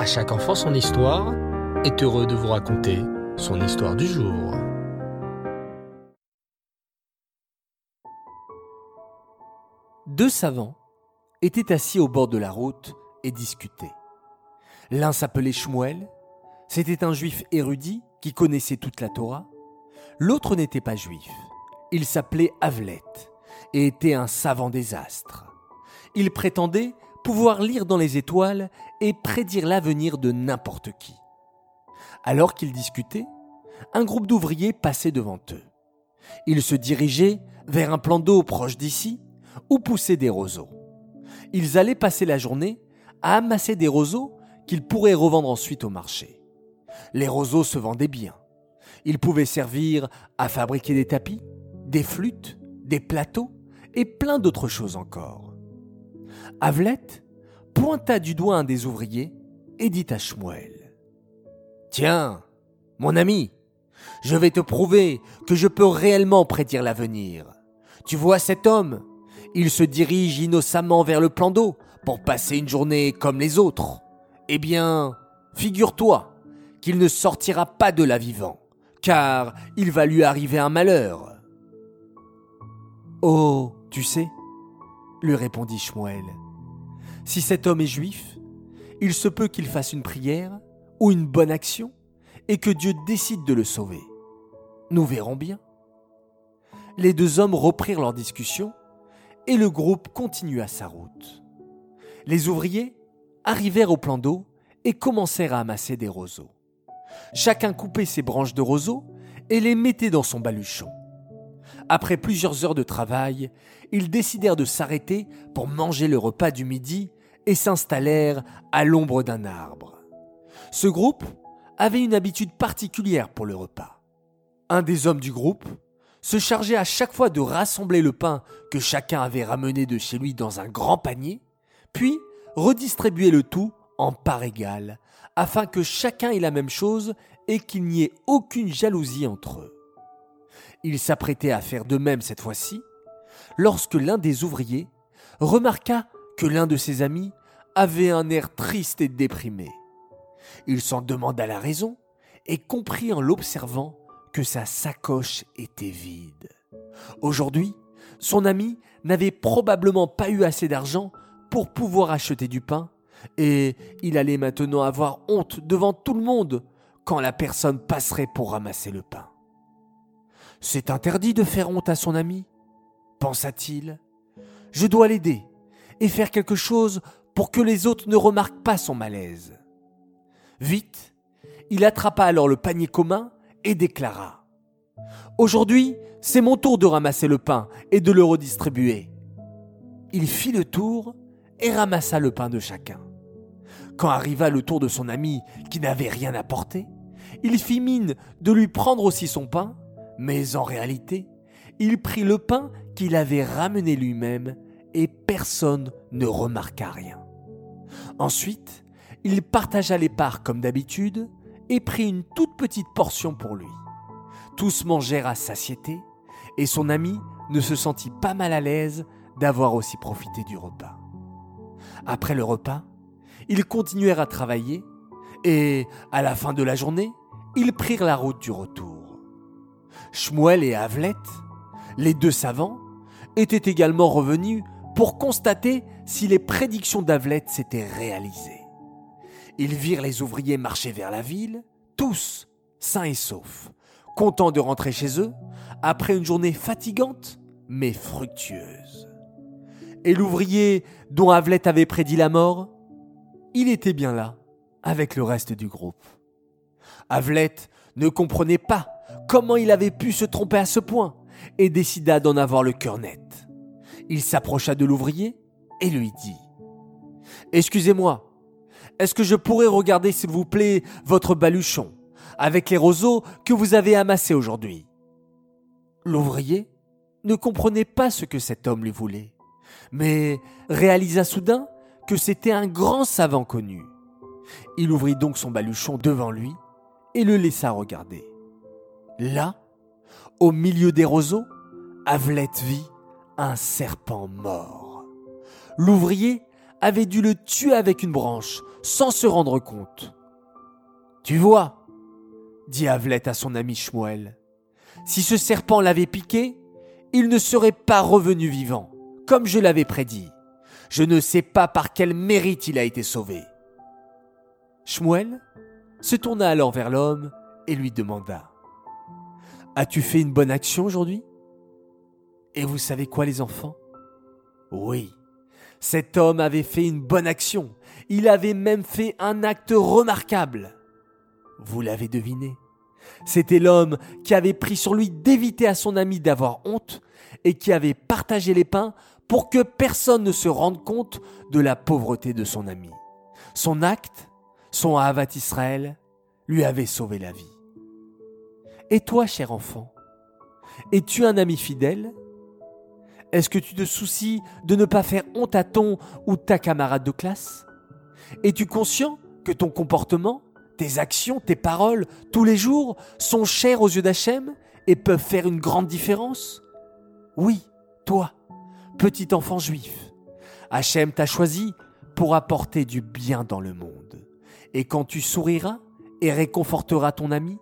À chaque enfant son histoire est heureux de vous raconter son histoire du jour. Deux savants étaient assis au bord de la route et discutaient. L'un s'appelait Shmuel, c'était un juif érudit qui connaissait toute la Torah. L'autre n'était pas juif, il s'appelait Avlet et était un savant des astres. Il prétendait pouvoir lire dans les étoiles et prédire l'avenir de n'importe qui. Alors qu'ils discutaient, un groupe d'ouvriers passait devant eux. Ils se dirigeaient vers un plan d'eau proche d'ici où poussaient des roseaux. Ils allaient passer la journée à amasser des roseaux qu'ils pourraient revendre ensuite au marché. Les roseaux se vendaient bien. Ils pouvaient servir à fabriquer des tapis, des flûtes, des plateaux et plein d'autres choses encore. Avlet pointa du doigt un des ouvriers et dit à Shmuel Tiens, mon ami, je vais te prouver que je peux réellement prédire l'avenir. Tu vois cet homme? Il se dirige innocemment vers le plan d'eau pour passer une journée comme les autres. Eh bien, figure-toi qu'il ne sortira pas de là vivant, car il va lui arriver un malheur. Oh, tu sais, lui répondit Shmuel, si cet homme est juif, il se peut qu'il fasse une prière ou une bonne action et que Dieu décide de le sauver. Nous verrons bien. Les deux hommes reprirent leur discussion et le groupe continua sa route. Les ouvriers arrivèrent au plan d'eau et commencèrent à amasser des roseaux. Chacun coupait ses branches de roseaux et les mettait dans son baluchon. Après plusieurs heures de travail, ils décidèrent de s'arrêter pour manger le repas du midi et s'installèrent à l'ombre d'un arbre. Ce groupe avait une habitude particulière pour le repas. Un des hommes du groupe se chargeait à chaque fois de rassembler le pain que chacun avait ramené de chez lui dans un grand panier, puis redistribuer le tout en part égale, afin que chacun ait la même chose et qu'il n'y ait aucune jalousie entre eux. Il s'apprêtait à faire de même cette fois-ci, lorsque l'un des ouvriers remarqua que l'un de ses amis avait un air triste et déprimé. Il s'en demanda la raison et comprit en l'observant que sa sacoche était vide. Aujourd'hui, son ami n'avait probablement pas eu assez d'argent pour pouvoir acheter du pain, et il allait maintenant avoir honte devant tout le monde quand la personne passerait pour ramasser le pain. C'est interdit de faire honte à son ami, pensa-t-il. Je dois l'aider et faire quelque chose pour que les autres ne remarquent pas son malaise. Vite, il attrapa alors le panier commun et déclara ⁇ Aujourd'hui, c'est mon tour de ramasser le pain et de le redistribuer. Il fit le tour et ramassa le pain de chacun. Quand arriva le tour de son ami qui n'avait rien apporté, il fit mine de lui prendre aussi son pain mais en réalité, il prit le pain qu'il avait ramené lui-même et personne ne remarqua rien. Ensuite, il partagea les parts comme d'habitude et prit une toute petite portion pour lui. Tous mangèrent à satiété et son ami ne se sentit pas mal à l'aise d'avoir aussi profité du repas. Après le repas, ils continuèrent à travailler et, à la fin de la journée, ils prirent la route du retour. Shmuel et Avlet, les deux savants, étaient également revenus pour constater si les prédictions d'Avlet s'étaient réalisées. Ils virent les ouvriers marcher vers la ville, tous sains et saufs, contents de rentrer chez eux après une journée fatigante mais fructueuse. Et l'ouvrier dont Avlet avait prédit la mort, il était bien là, avec le reste du groupe. Avlet ne comprenait pas comment il avait pu se tromper à ce point et décida d'en avoir le cœur net. Il s'approcha de l'ouvrier et lui dit Excusez-moi, est-ce que je pourrais regarder, s'il vous plaît, votre baluchon avec les roseaux que vous avez amassés aujourd'hui? L'ouvrier ne comprenait pas ce que cet homme lui voulait, mais réalisa soudain que c'était un grand savant connu. Il ouvrit donc son baluchon devant lui et le laissa regarder. Là, au milieu des roseaux, Avlet vit un serpent mort. L'ouvrier avait dû le tuer avec une branche, sans se rendre compte. Tu vois, dit Avlet à son ami Shmuel, si ce serpent l'avait piqué, il ne serait pas revenu vivant, comme je l'avais prédit. Je ne sais pas par quel mérite il a été sauvé. Shmuel se tourna alors vers l'homme et lui demanda As-tu fait une bonne action aujourd'hui? Et vous savez quoi, les enfants? Oui, cet homme avait fait une bonne action. Il avait même fait un acte remarquable. Vous l'avez deviné. C'était l'homme qui avait pris sur lui d'éviter à son ami d'avoir honte et qui avait partagé les pains pour que personne ne se rende compte de la pauvreté de son ami. Son acte, son Havat Israël, lui avait sauvé la vie. Et toi, cher enfant, es-tu un ami fidèle? Est-ce que tu te soucies de ne pas faire honte à ton ou ta camarade de classe? Es-tu conscient que ton comportement, tes actions, tes paroles, tous les jours, sont chers aux yeux d'Hachem et peuvent faire une grande différence? Oui, toi, petit enfant juif, Hachem t'a choisi pour apporter du bien dans le monde. Et quand tu souriras, et réconfortera ton ami,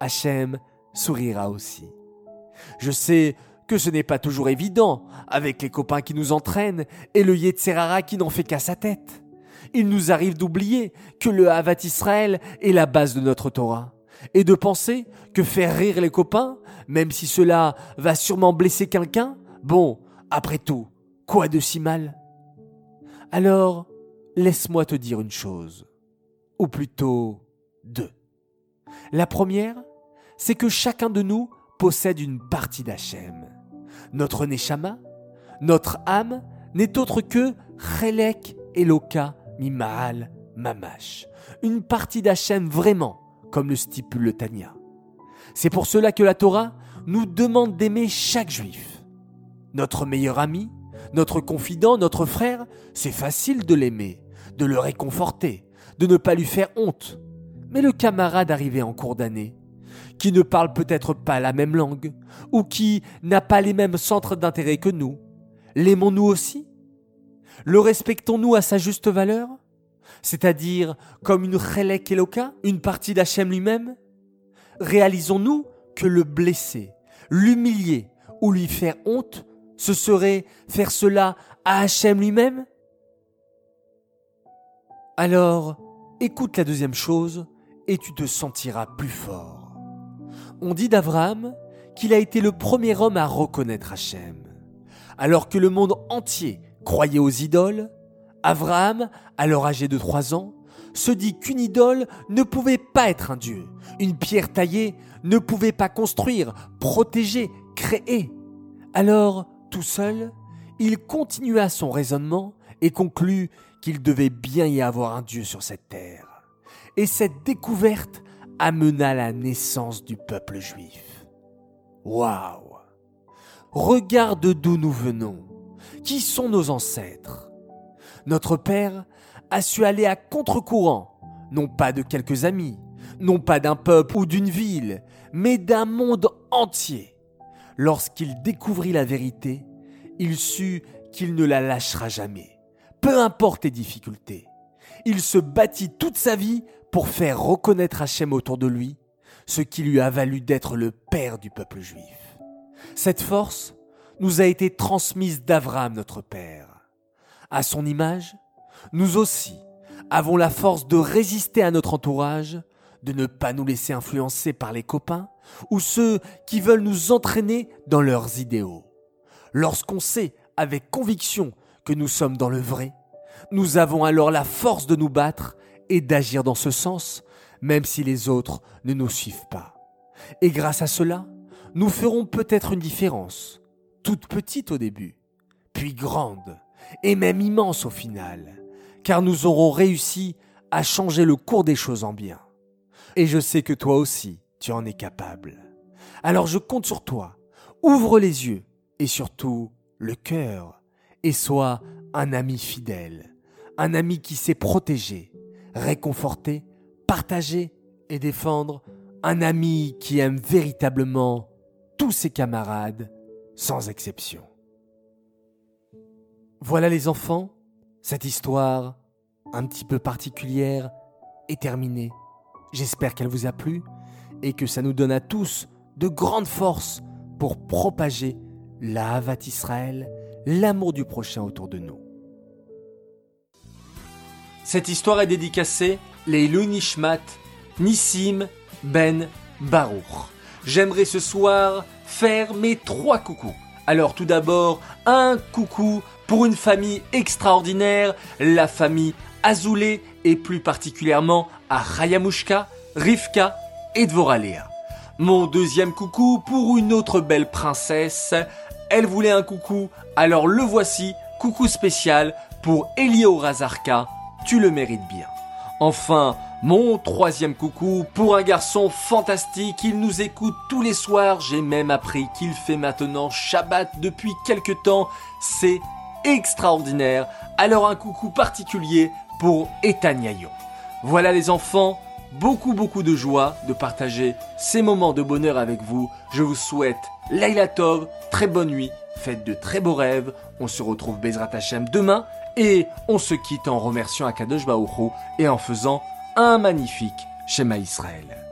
Hachem sourira aussi. Je sais que ce n'est pas toujours évident avec les copains qui nous entraînent et le Yetzerara qui n'en fait qu'à sa tête. Il nous arrive d'oublier que le Havat Israël est la base de notre Torah et de penser que faire rire les copains, même si cela va sûrement blesser quelqu'un, bon, après tout, quoi de si mal? Alors, laisse-moi te dire une chose, ou plutôt deux. La première, c'est que chacun de nous possède une partie d'Hachem. Notre Neshama, notre âme, n'est autre que Chelek Eloka Mimaal Mamash, une partie d'Hachem vraiment, comme le stipule le Tanya. C'est pour cela que la Torah nous demande d'aimer chaque juif. Notre meilleur ami, notre confident, notre frère, c'est facile de l'aimer, de le réconforter, de ne pas lui faire honte, mais le camarade arrivé en cours d'année, qui ne parle peut-être pas la même langue, ou qui n'a pas les mêmes centres d'intérêt que nous, l'aimons-nous aussi? Le respectons-nous à sa juste valeur? C'est-à-dire comme une chelek eloka, une partie d'Hachem lui-même? Réalisons-nous que le blesser, l'humilier ou lui faire honte, ce serait faire cela à Hachem lui-même? Alors, écoute la deuxième chose et tu te sentiras plus fort. On dit d'Abraham qu'il a été le premier homme à reconnaître Hachem. Alors que le monde entier croyait aux idoles, Abraham, alors âgé de trois ans, se dit qu'une idole ne pouvait pas être un dieu. Une pierre taillée ne pouvait pas construire, protéger, créer. Alors, tout seul, il continua son raisonnement et conclut qu'il devait bien y avoir un dieu sur cette terre et cette découverte amena la naissance du peuple juif. Waouh Regarde d'où nous venons. Qui sont nos ancêtres? Notre père a su aller à contre-courant, non pas de quelques amis, non pas d'un peuple ou d'une ville, mais d'un monde entier. Lorsqu'il découvrit la vérité, il sut qu'il ne la lâchera jamais, peu importe les difficultés. Il se battit toute sa vie pour faire reconnaître Hachem autour de lui, ce qui lui a valu d'être le père du peuple juif. Cette force nous a été transmise d'Abraham notre père. À son image, nous aussi avons la force de résister à notre entourage, de ne pas nous laisser influencer par les copains ou ceux qui veulent nous entraîner dans leurs idéaux. Lorsqu'on sait avec conviction que nous sommes dans le vrai, nous avons alors la force de nous battre et d'agir dans ce sens, même si les autres ne nous suivent pas. Et grâce à cela, nous ferons peut-être une différence, toute petite au début, puis grande, et même immense au final, car nous aurons réussi à changer le cours des choses en bien. Et je sais que toi aussi, tu en es capable. Alors je compte sur toi. Ouvre les yeux et surtout le cœur et sois un ami fidèle, un ami qui sait protéger, réconforter, partager et défendre un ami qui aime véritablement tous ses camarades, sans exception. Voilà les enfants, Cette histoire, un petit peu particulière, est terminée. J'espère qu'elle vous a plu et que ça nous donne à tous de grandes forces pour propager la Havat Israël, l'amour du prochain autour de nous. Cette histoire est dédicacée les Nishmat Nissim Ben Baruch. J'aimerais ce soir faire mes trois coucous. Alors tout d'abord, un coucou pour une famille extraordinaire, la famille Azoulay et plus particulièrement à Rayamushka, Rivka et Dvoralea. Mon deuxième coucou pour une autre belle princesse. Elle voulait un coucou, alors le voici, coucou spécial pour Elio Razarka, tu le mérites bien. Enfin, mon troisième coucou pour un garçon fantastique, il nous écoute tous les soirs, j'ai même appris qu'il fait maintenant Shabbat depuis quelque temps, c'est extraordinaire, alors un coucou particulier pour Etagnayon. Voilà les enfants, beaucoup beaucoup de joie de partager ces moments de bonheur avec vous. Je vous souhaite Laila Tov, très bonne nuit, faites de très beaux rêves. On se retrouve Bezrat Hashem demain et on se quitte en remerciant Akadosh Baruch et en faisant un magnifique Shema Israël.